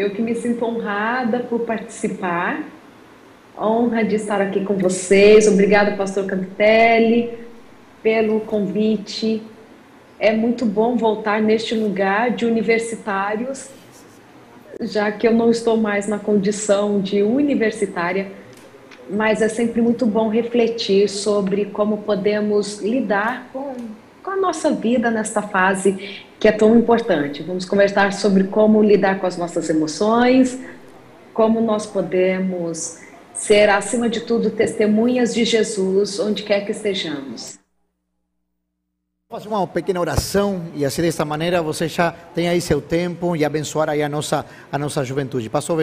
Eu que me sinto honrada por participar, honra de estar aqui com vocês. Obrigada, Pastor Campitelli, pelo convite. É muito bom voltar neste lugar de universitários, já que eu não estou mais na condição de universitária, mas é sempre muito bom refletir sobre como podemos lidar com, com a nossa vida nesta fase que é tão importante. Vamos conversar sobre como lidar com as nossas emoções, como nós podemos ser, acima de tudo, testemunhas de Jesus onde quer que estejamos. Fazer uma pequena oração e assim desta maneira você já tem aí seu tempo e abençoar aí a nossa a nossa juventude. Passou,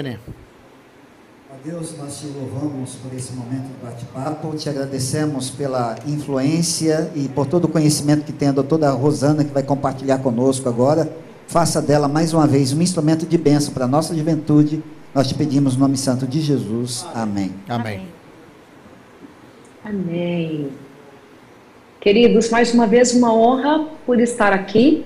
Deus, nós te louvamos por esse momento de bate-papo, te agradecemos pela influência e por todo o conhecimento que tem a doutora Rosana, que vai compartilhar conosco agora. Faça dela mais uma vez um instrumento de bênção para a nossa juventude. Nós te pedimos no nome santo de Jesus. Amém. Amém. Amém. Queridos, mais uma vez uma honra por estar aqui.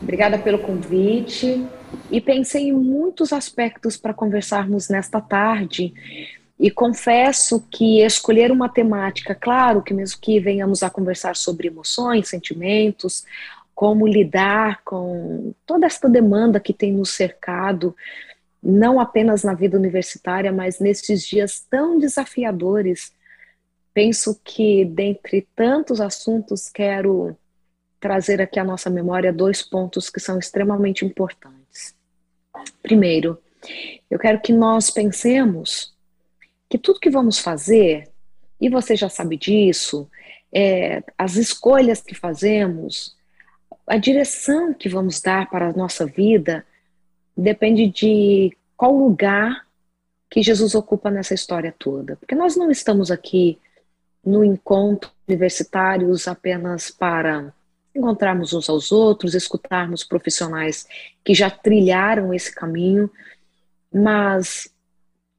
Obrigada pelo convite e pensei em muitos aspectos para conversarmos nesta tarde. E confesso que escolher uma temática, claro que mesmo que venhamos a conversar sobre emoções, sentimentos, como lidar com toda esta demanda que tem nos cercado, não apenas na vida universitária, mas nesses dias tão desafiadores. Penso que, dentre tantos assuntos, quero trazer aqui à nossa memória dois pontos que são extremamente importantes. Primeiro, eu quero que nós pensemos que tudo que vamos fazer, e você já sabe disso, é, as escolhas que fazemos, a direção que vamos dar para a nossa vida, depende de qual lugar que Jesus ocupa nessa história toda. Porque nós não estamos aqui no encontro universitários apenas para encontrarmos uns aos outros, escutarmos profissionais que já trilharam esse caminho, mas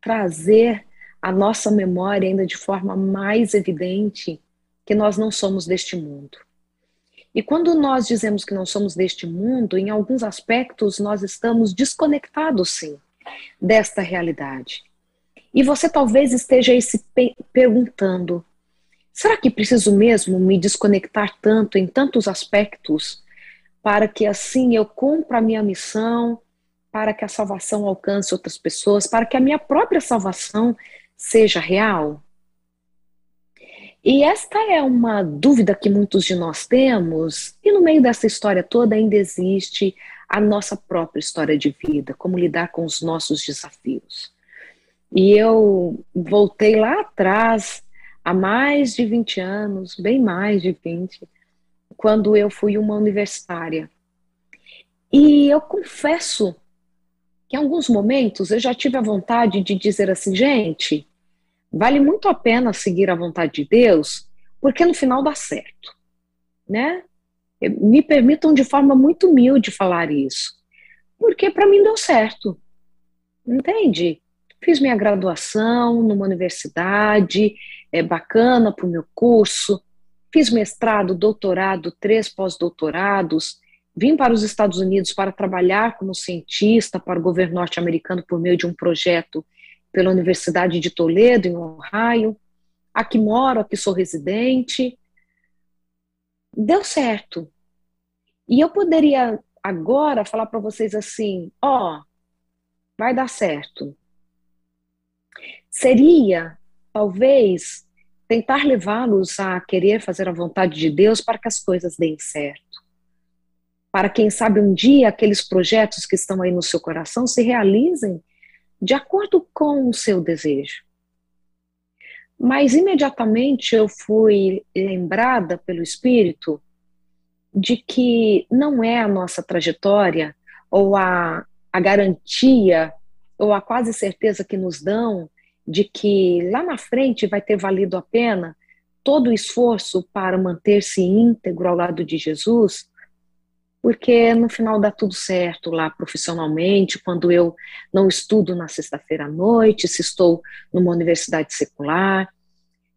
trazer a nossa memória ainda de forma mais evidente que nós não somos deste mundo. E quando nós dizemos que não somos deste mundo, em alguns aspectos nós estamos desconectados, sim, desta realidade. E você talvez esteja se perguntando: Será que preciso mesmo me desconectar tanto em tantos aspectos para que assim eu cumpra a minha missão, para que a salvação alcance outras pessoas, para que a minha própria salvação seja real? E esta é uma dúvida que muitos de nós temos, e no meio dessa história toda ainda existe a nossa própria história de vida, como lidar com os nossos desafios. E eu voltei lá atrás há mais de 20 anos, bem mais de 20, quando eu fui uma universitária. E eu confesso que em alguns momentos eu já tive a vontade de dizer assim, gente, vale muito a pena seguir a vontade de Deus, porque no final dá certo, né? Me permitam de forma muito humilde falar isso, porque para mim deu certo, entende? Fiz minha graduação numa universidade, é bacana para o meu curso, fiz mestrado, doutorado, três pós-doutorados, vim para os Estados Unidos para trabalhar como cientista para o governo norte-americano por meio de um projeto pela Universidade de Toledo, em Ohio. Aqui moro, aqui sou residente. Deu certo. E eu poderia agora falar para vocês assim: ó, oh, vai dar certo seria, talvez, tentar levá-los a querer fazer a vontade de Deus para que as coisas deem certo. Para quem sabe um dia aqueles projetos que estão aí no seu coração se realizem de acordo com o seu desejo. Mas imediatamente eu fui lembrada pelo Espírito de que não é a nossa trajetória ou a, a garantia ou a quase certeza que nos dão de que lá na frente vai ter valido a pena todo o esforço para manter-se íntegro ao lado de Jesus, porque no final dá tudo certo lá profissionalmente, quando eu não estudo na sexta-feira à noite, se estou numa universidade secular,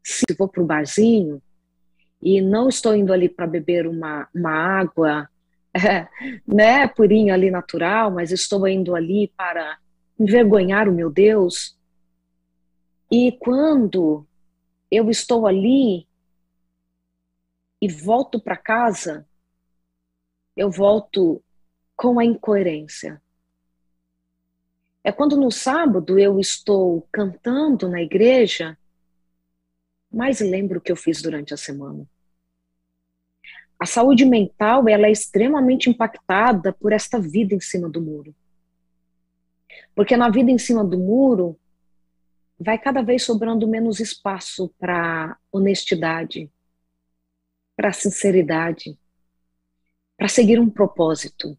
se vou para o barzinho e não estou indo ali para beber uma, uma água né, purinho ali natural, mas estou indo ali para envergonhar o meu Deus. E quando eu estou ali e volto para casa, eu volto com a incoerência. É quando no sábado eu estou cantando na igreja, mas lembro o que eu fiz durante a semana. A saúde mental ela é extremamente impactada por esta vida em cima do muro. Porque na vida em cima do muro vai cada vez sobrando menos espaço para honestidade, para sinceridade, para seguir um propósito.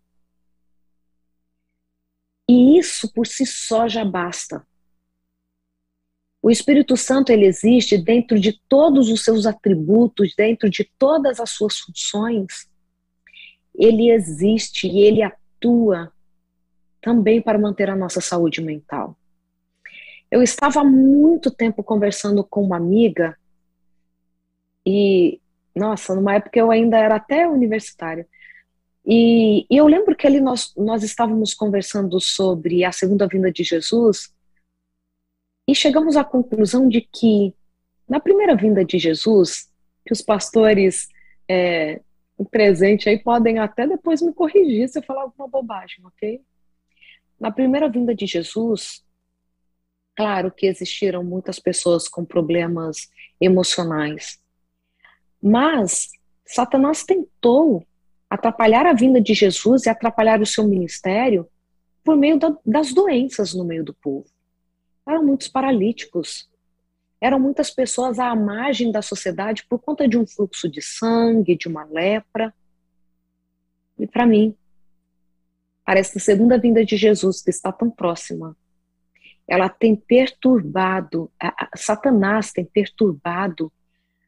E isso por si só já basta. O Espírito Santo ele existe dentro de todos os seus atributos, dentro de todas as suas funções. Ele existe e ele atua também para manter a nossa saúde mental. Eu estava há muito tempo conversando com uma amiga e, nossa, numa época eu ainda era até universitária. E, e eu lembro que ali nós, nós estávamos conversando sobre a segunda vinda de Jesus e chegamos à conclusão de que, na primeira vinda de Jesus, que os pastores é, presente aí podem até depois me corrigir se eu falar alguma bobagem, ok? Na primeira vinda de Jesus, claro que existiram muitas pessoas com problemas emocionais, mas Satanás tentou atrapalhar a vinda de Jesus e atrapalhar o seu ministério por meio da, das doenças no meio do povo eram muitos paralíticos. Eram muitas pessoas à margem da sociedade por conta de um fluxo de sangue, de uma lepra. E para mim, parece a segunda vinda de Jesus, que está tão próxima, ela tem perturbado, a, a, Satanás tem perturbado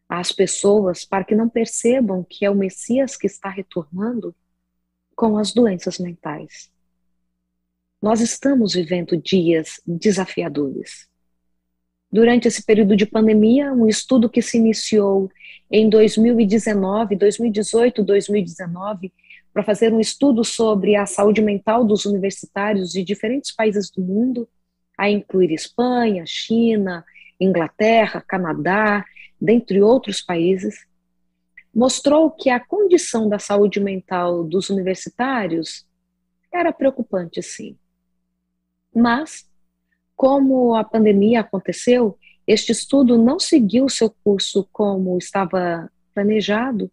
as pessoas para que não percebam que é o Messias que está retornando com as doenças mentais. Nós estamos vivendo dias desafiadores. Durante esse período de pandemia, um estudo que se iniciou em 2019, 2018, 2019, para fazer um estudo sobre a saúde mental dos universitários de diferentes países do mundo, a incluir Espanha, China, Inglaterra, Canadá, dentre outros países, mostrou que a condição da saúde mental dos universitários era preocupante, sim. Mas, como a pandemia aconteceu, este estudo não seguiu seu curso como estava planejado,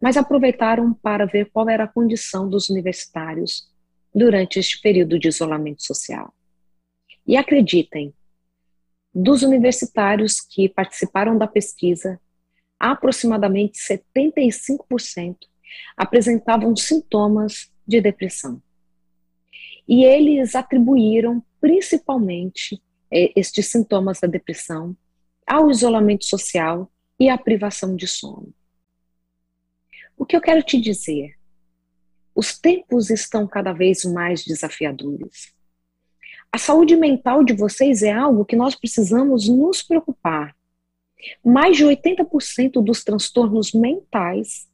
mas aproveitaram para ver qual era a condição dos universitários durante este período de isolamento social. E acreditem, dos universitários que participaram da pesquisa, aproximadamente 75% apresentavam sintomas de depressão. E eles atribuíram principalmente é, estes sintomas da depressão ao isolamento social e à privação de sono. O que eu quero te dizer? Os tempos estão cada vez mais desafiadores. A saúde mental de vocês é algo que nós precisamos nos preocupar. Mais de 80% dos transtornos mentais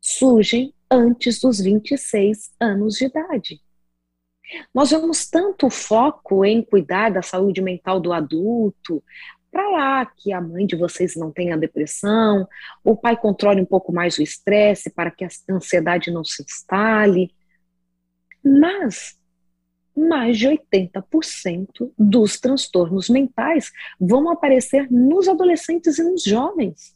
surgem antes dos 26 anos de idade. Nós vemos tanto foco em cuidar da saúde mental do adulto, para lá que a mãe de vocês não tenha depressão, o pai controle um pouco mais o estresse para que a ansiedade não se instale. Mas mais de 80% dos transtornos mentais vão aparecer nos adolescentes e nos jovens.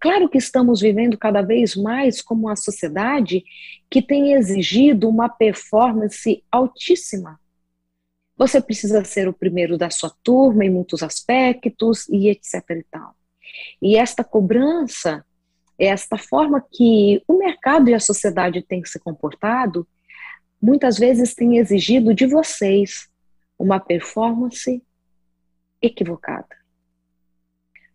Claro que estamos vivendo cada vez mais como uma sociedade que tem exigido uma performance altíssima. Você precisa ser o primeiro da sua turma em muitos aspectos e etc e tal. E esta cobrança, esta forma que o mercado e a sociedade têm se comportado, muitas vezes tem exigido de vocês uma performance equivocada.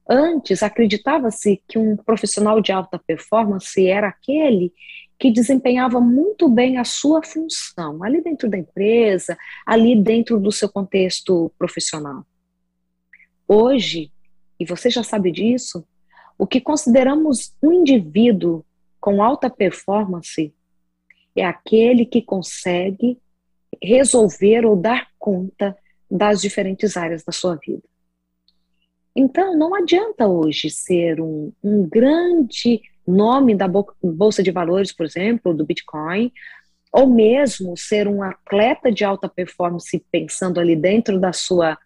Antes, acreditava-se que um profissional de alta performance era aquele que desempenhava muito bem a sua função, ali dentro da empresa, ali dentro do seu contexto profissional. Hoje, e você já sabe disso, o que consideramos um indivíduo com alta performance é aquele que consegue resolver ou dar conta das diferentes áreas da sua vida. Então, não adianta hoje ser um, um grande nome da Bolsa de Valores, por exemplo, do Bitcoin, ou mesmo ser um atleta de alta performance pensando ali dentro da sua,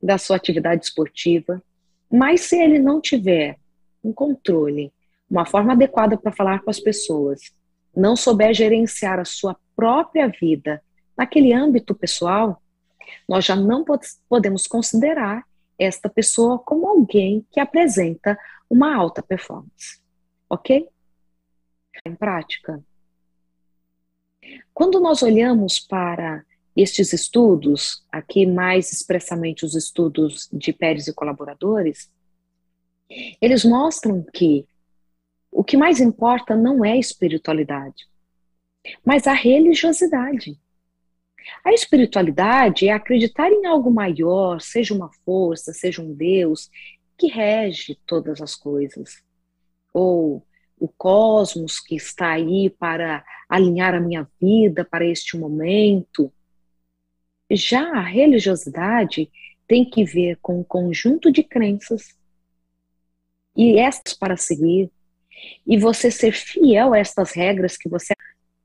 da sua atividade esportiva, mas se ele não tiver um controle, uma forma adequada para falar com as pessoas, não souber gerenciar a sua própria vida naquele âmbito pessoal, nós já não podemos considerar esta pessoa como alguém que apresenta uma alta performance. Ok? Em prática. Quando nós olhamos para estes estudos, aqui mais expressamente os estudos de Pérez e colaboradores, eles mostram que o que mais importa não é a espiritualidade, mas a religiosidade. A espiritualidade é acreditar em algo maior, seja uma força, seja um Deus, que rege todas as coisas. Ou o cosmos que está aí para alinhar a minha vida para este momento. Já a religiosidade tem que ver com um conjunto de crenças e estas para seguir, e você ser fiel a estas regras que você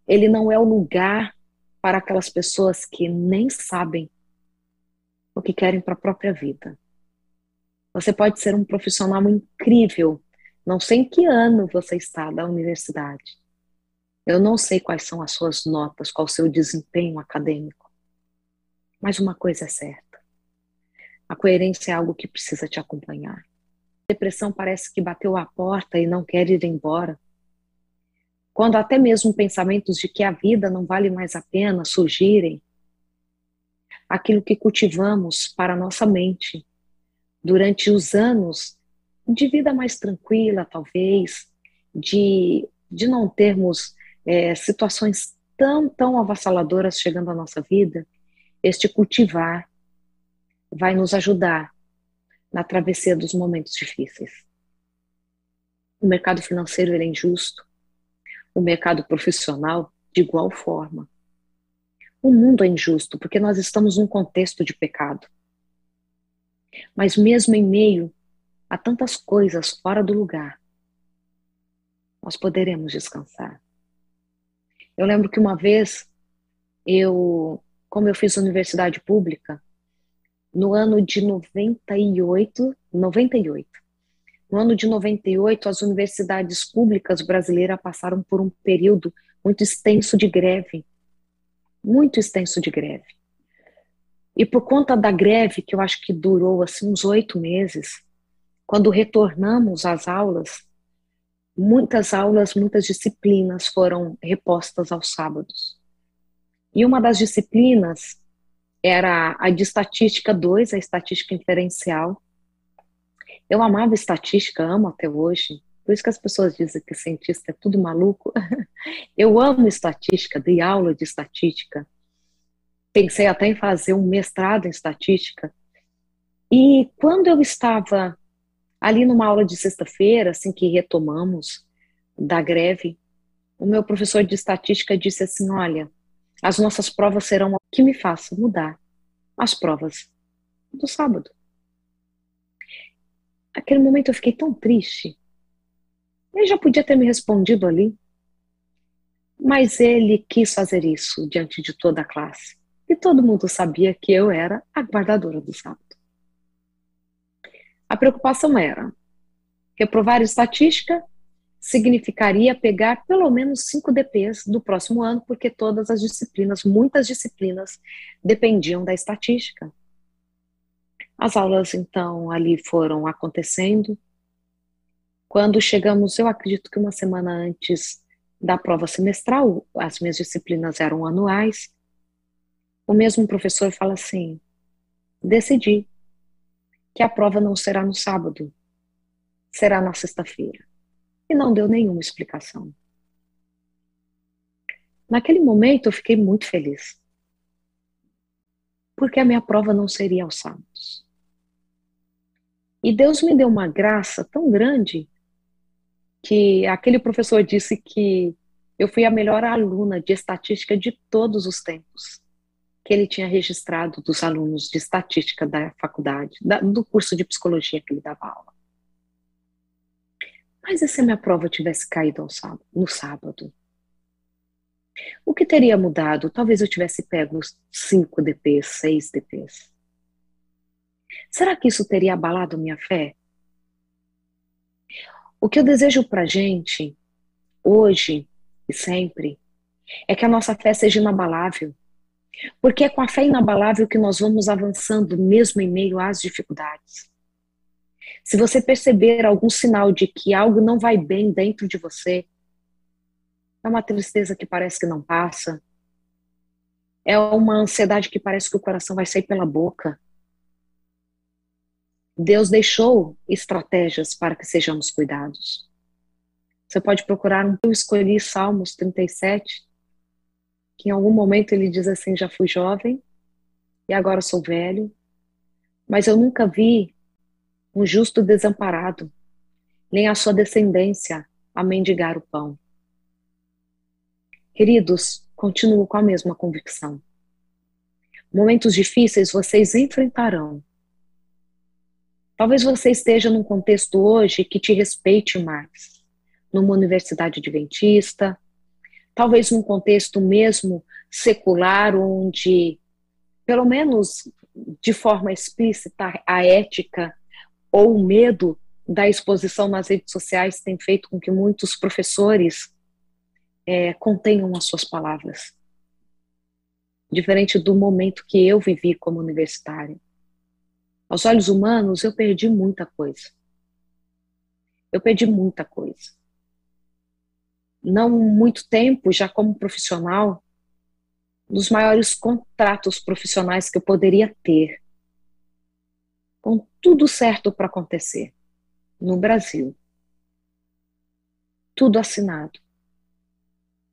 ele não é o lugar para aquelas pessoas que nem sabem o que querem para a própria vida. Você pode ser um profissional incrível, não sei em que ano você está da universidade. Eu não sei quais são as suas notas, qual o seu desempenho acadêmico. Mas uma coisa é certa: a coerência é algo que precisa te acompanhar. Depressão parece que bateu a porta e não quer ir embora. Quando até mesmo pensamentos de que a vida não vale mais a pena surgirem, aquilo que cultivamos para nossa mente durante os anos de vida mais tranquila, talvez, de, de não termos é, situações tão, tão avassaladoras chegando à nossa vida, este cultivar vai nos ajudar na travessia dos momentos difíceis. O mercado financeiro é injusto, o mercado profissional de igual forma. O mundo é injusto porque nós estamos num contexto de pecado. Mas mesmo em meio a tantas coisas fora do lugar, nós poderemos descansar. Eu lembro que uma vez eu, como eu fiz universidade pública, no ano de 98, 98, no ano de 98, as universidades públicas brasileiras passaram por um período muito extenso de greve. Muito extenso de greve. E por conta da greve, que eu acho que durou assim, uns oito meses, quando retornamos às aulas, muitas aulas, muitas disciplinas foram repostas aos sábados. E uma das disciplinas era a de estatística 2, a estatística inferencial, eu amava estatística, amo até hoje. Por isso que as pessoas dizem que cientista é tudo maluco. Eu amo estatística, dei aula de estatística. Pensei até em fazer um mestrado em estatística. E quando eu estava ali numa aula de sexta-feira, assim que retomamos da greve, o meu professor de estatística disse assim: Olha, as nossas provas serão o que me faça mudar as provas do sábado. Aquele momento eu fiquei tão triste. Ele já podia ter me respondido ali. Mas ele quis fazer isso diante de toda a classe. E todo mundo sabia que eu era a guardadora do sábado. A preocupação era reprovar estatística significaria pegar pelo menos 5 DPs do próximo ano, porque todas as disciplinas, muitas disciplinas, dependiam da estatística. As aulas, então, ali foram acontecendo. Quando chegamos, eu acredito que uma semana antes da prova semestral, as minhas disciplinas eram anuais, o mesmo professor fala assim: decidi que a prova não será no sábado, será na sexta-feira. E não deu nenhuma explicação. Naquele momento eu fiquei muito feliz. Porque a minha prova não seria aos sábados. E Deus me deu uma graça tão grande que aquele professor disse que eu fui a melhor aluna de estatística de todos os tempos que ele tinha registrado dos alunos de estatística da faculdade, da, do curso de psicologia que ele dava aula. Mas e se a minha prova tivesse caído sábado, no sábado? O que teria mudado? Talvez eu tivesse pego 5 DPs, 6 DPs. Será que isso teria abalado minha fé? O que eu desejo para gente, hoje e sempre, é que a nossa fé seja inabalável. Porque é com a fé inabalável que nós vamos avançando, mesmo em meio às dificuldades. Se você perceber algum sinal de que algo não vai bem dentro de você, é uma tristeza que parece que não passa, é uma ansiedade que parece que o coração vai sair pela boca, Deus deixou estratégias para que sejamos cuidados. Você pode procurar. Eu escolhi Salmos 37, que em algum momento ele diz assim: Já fui jovem e agora sou velho, mas eu nunca vi um justo desamparado, nem a sua descendência a mendigar o pão. Queridos, continuo com a mesma convicção. Momentos difíceis vocês enfrentarão Talvez você esteja num contexto hoje que te respeite mais, numa universidade adventista, talvez num contexto mesmo secular, onde, pelo menos de forma explícita, a ética ou o medo da exposição nas redes sociais tem feito com que muitos professores é, contenham as suas palavras. Diferente do momento que eu vivi como universitária. Aos olhos humanos, eu perdi muita coisa. Eu perdi muita coisa. Não muito tempo, já como profissional, dos maiores contratos profissionais que eu poderia ter. Com tudo certo para acontecer no Brasil. Tudo assinado.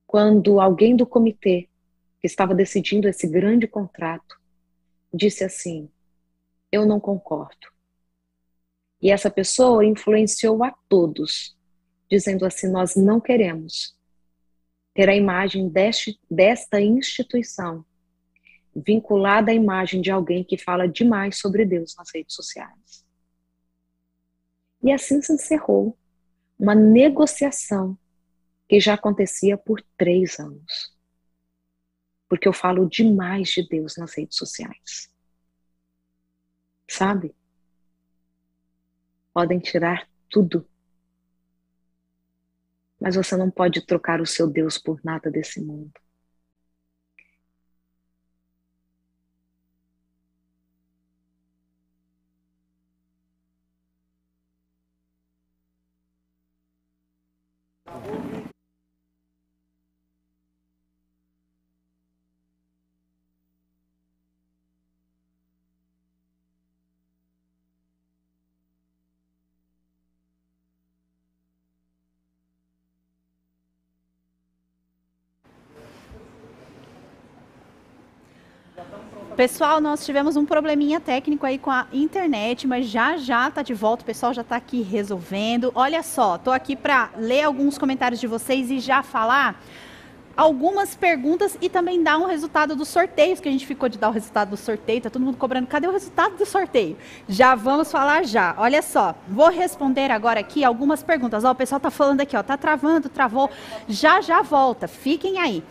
Quando alguém do comitê que estava decidindo esse grande contrato disse assim: eu não concordo. E essa pessoa influenciou a todos, dizendo assim: nós não queremos ter a imagem deste, desta instituição vinculada à imagem de alguém que fala demais sobre Deus nas redes sociais. E assim se encerrou uma negociação que já acontecia por três anos. Porque eu falo demais de Deus nas redes sociais sabe? Podem tirar tudo. Mas você não pode trocar o seu Deus por nada desse mundo. Pessoal, nós tivemos um probleminha técnico aí com a internet, mas já já tá de volta, o pessoal já está aqui resolvendo. Olha só, tô aqui para ler alguns comentários de vocês e já falar algumas perguntas e também dar um resultado dos sorteios, que a gente ficou de dar o resultado do sorteio, tá todo mundo cobrando, cadê o resultado do sorteio? Já vamos falar já. Olha só, vou responder agora aqui algumas perguntas. Ó, o pessoal tá falando aqui, ó, tá travando, travou. Já já volta. Fiquem aí.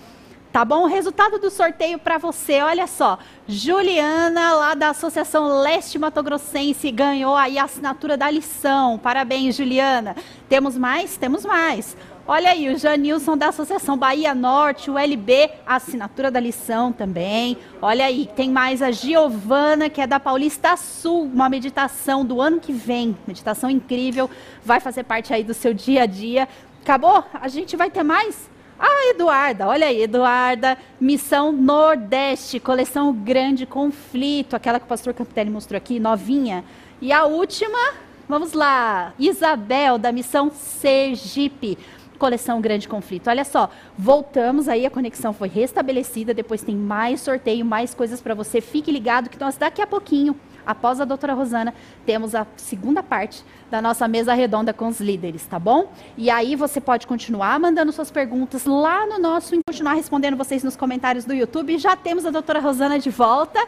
Tá bom? O resultado do sorteio para você, olha só. Juliana, lá da Associação Leste Mato Grossense, ganhou aí a assinatura da lição. Parabéns, Juliana. Temos mais? Temos mais. Olha aí, o Janilson da Associação Bahia Norte, o LB, assinatura da lição também. Olha aí, tem mais a Giovana, que é da Paulista Sul, uma meditação do ano que vem. Meditação incrível, vai fazer parte aí do seu dia a dia. Acabou? A gente vai ter mais? Ah, Eduarda, olha aí, Eduarda, Missão Nordeste, coleção Grande Conflito, aquela que o pastor Campitelli mostrou aqui, novinha. E a última, vamos lá, Isabel, da Missão Sergipe, coleção Grande Conflito. Olha só, voltamos aí, a conexão foi restabelecida, depois tem mais sorteio, mais coisas para você. Fique ligado que nós daqui a pouquinho após a doutora Rosana, temos a segunda parte da nossa mesa redonda com os líderes, tá bom? E aí você pode continuar mandando suas perguntas lá no nosso e continuar respondendo vocês nos comentários do YouTube. Já temos a doutora Rosana de volta,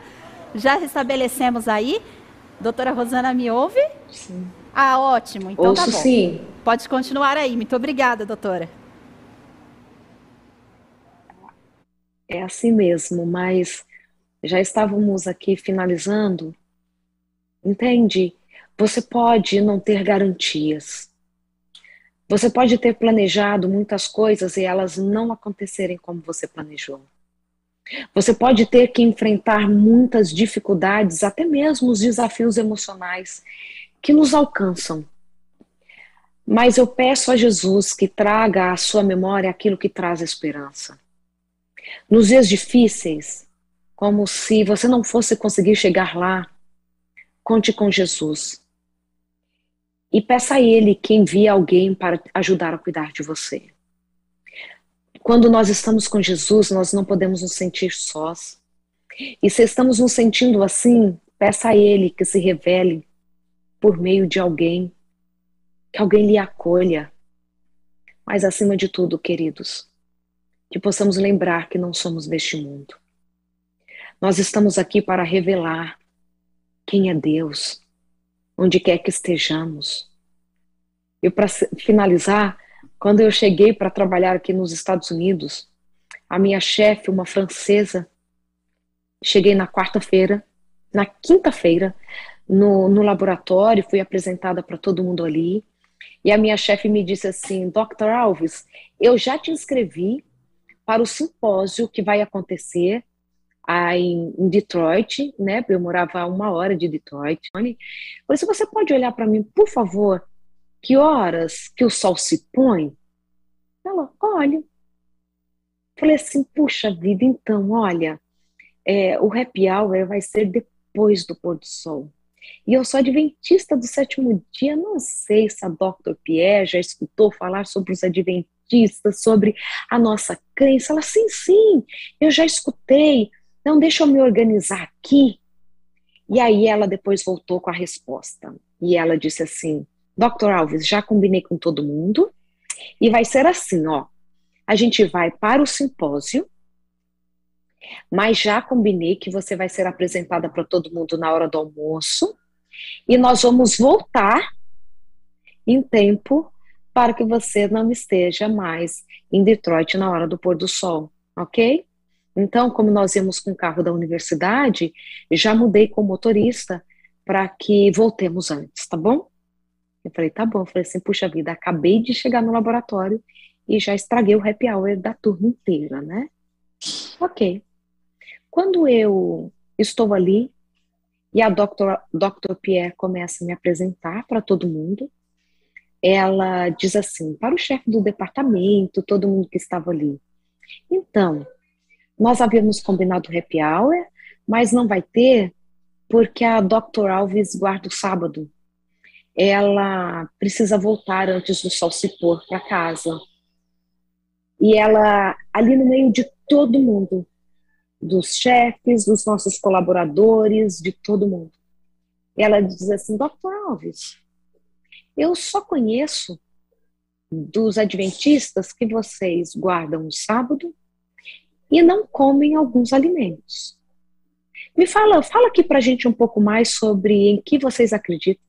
já estabelecemos aí. Doutora Rosana, me ouve? Sim. Ah, ótimo. Então Ouço tá bom. sim. Pode continuar aí. Muito obrigada, doutora. É assim mesmo, mas já estávamos aqui finalizando. Entende? Você pode não ter garantias. Você pode ter planejado muitas coisas e elas não acontecerem como você planejou. Você pode ter que enfrentar muitas dificuldades, até mesmo os desafios emocionais que nos alcançam. Mas eu peço a Jesus que traga à sua memória aquilo que traz esperança. Nos dias difíceis, como se você não fosse conseguir chegar lá, conte com Jesus. E peça a Ele que envie alguém para ajudar a cuidar de você. Quando nós estamos com Jesus, nós não podemos nos sentir sós. E se estamos nos sentindo assim, peça a Ele que se revele por meio de alguém, que alguém lhe acolha. Mas acima de tudo, queridos, que possamos lembrar que não somos deste mundo. Nós estamos aqui para revelar quem é Deus, onde quer que estejamos. E para finalizar, quando eu cheguei para trabalhar aqui nos Estados Unidos, a minha chefe, uma francesa, cheguei na quarta-feira, na quinta-feira, no, no laboratório, fui apresentada para todo mundo ali, e a minha chefe me disse assim: Dr. Alves, eu já te inscrevi para o simpósio que vai acontecer aí em Detroit, né? Eu morava a uma hora de Detroit. Falei, se você pode olhar para mim, por favor, que horas que o sol se põe? Ela, olha. Falei assim, puxa vida, então, olha, é, o happy hour vai ser depois do pôr do sol. E eu sou adventista do sétimo dia, não sei se a Dr. Pierre já escutou falar sobre os adventistas, sobre a nossa crença. Ela, sim, sim, eu já escutei. Não, deixa eu me organizar aqui. E aí ela depois voltou com a resposta. E ela disse assim: Dr. Alves, já combinei com todo mundo. E vai ser assim, ó. A gente vai para o simpósio, mas já combinei que você vai ser apresentada para todo mundo na hora do almoço. E nós vamos voltar em tempo para que você não esteja mais em Detroit na hora do pôr do sol, ok? Então, como nós íamos com o carro da universidade, já mudei com o motorista para que voltemos antes, tá bom? Eu falei, tá bom. Eu falei assim, puxa vida, acabei de chegar no laboratório e já estraguei o happy hour da turma inteira, né? Ok. Quando eu estou ali e a Dr. Dr. Pierre começa a me apresentar para todo mundo, ela diz assim, para o chefe do departamento, todo mundo que estava ali. Então, nós havíamos combinado happy hour, mas não vai ter porque a Dr. Alves guarda o sábado. Ela precisa voltar antes do sol se pôr para casa. E ela, ali no meio de todo mundo, dos chefes, dos nossos colaboradores, de todo mundo. Ela diz assim: Dr. Alves, eu só conheço dos adventistas que vocês guardam o sábado e não comem alguns alimentos. Me fala, fala aqui pra gente um pouco mais sobre em que vocês acreditam.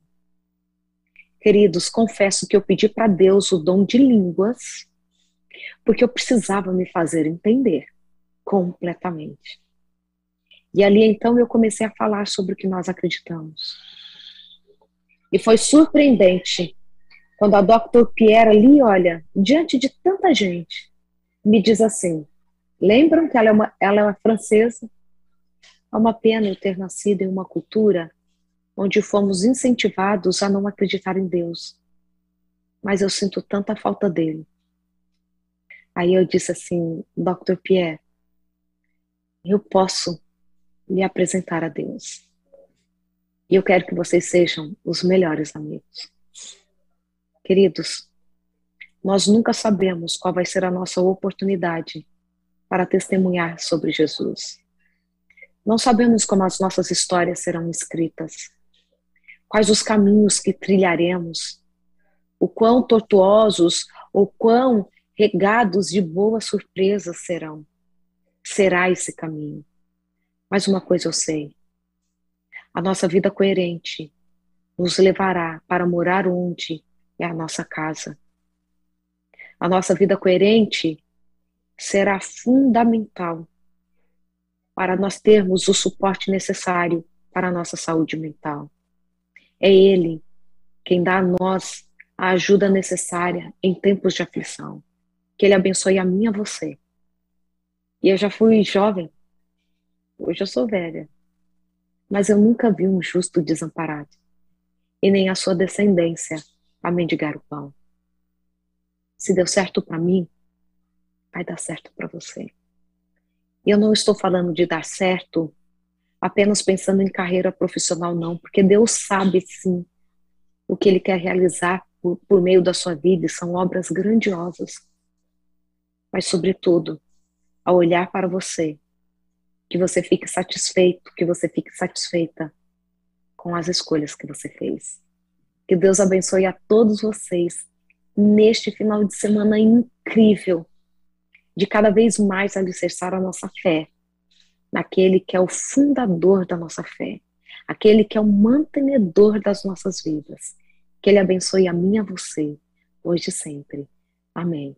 Queridos, confesso que eu pedi para Deus o dom de línguas, porque eu precisava me fazer entender completamente. E ali então eu comecei a falar sobre o que nós acreditamos. E foi surpreendente quando a Dr. Pierre ali, olha, diante de tanta gente, me diz assim: Lembram que ela é uma, ela é uma francesa? É uma pena eu ter nascido em uma cultura onde fomos incentivados a não acreditar em Deus. Mas eu sinto tanta falta dele. Aí eu disse assim, Dr. Pierre, eu posso lhe apresentar a Deus. E eu quero que vocês sejam os melhores amigos. Queridos, nós nunca sabemos qual vai ser a nossa oportunidade para testemunhar sobre Jesus. Não sabemos como as nossas histórias serão escritas, quais os caminhos que trilharemos, o quão tortuosos ou quão regados de boas surpresas serão. Será esse caminho. Mas uma coisa eu sei: a nossa vida coerente nos levará para morar onde é a nossa casa. A nossa vida coerente será fundamental para nós termos o suporte necessário para a nossa saúde mental. É Ele quem dá a nós a ajuda necessária em tempos de aflição. Que Ele abençoe a mim e a você. E eu já fui jovem, hoje eu sou velha, mas eu nunca vi um justo desamparado, e nem a sua descendência a mendigar o pão. Se deu certo para mim, vai dar certo para você. Eu não estou falando de dar certo apenas pensando em carreira profissional, não, porque Deus sabe sim o que Ele quer realizar por, por meio da sua vida, e são obras grandiosas. Mas, sobretudo, ao olhar para você, que você fique satisfeito, que você fique satisfeita com as escolhas que você fez. Que Deus abençoe a todos vocês neste final de semana incrível, de cada vez mais alicerçar a nossa fé naquele que é o fundador da nossa fé, aquele que é o mantenedor das nossas vidas. Que Ele abençoe a mim e a você, hoje e sempre. Amém.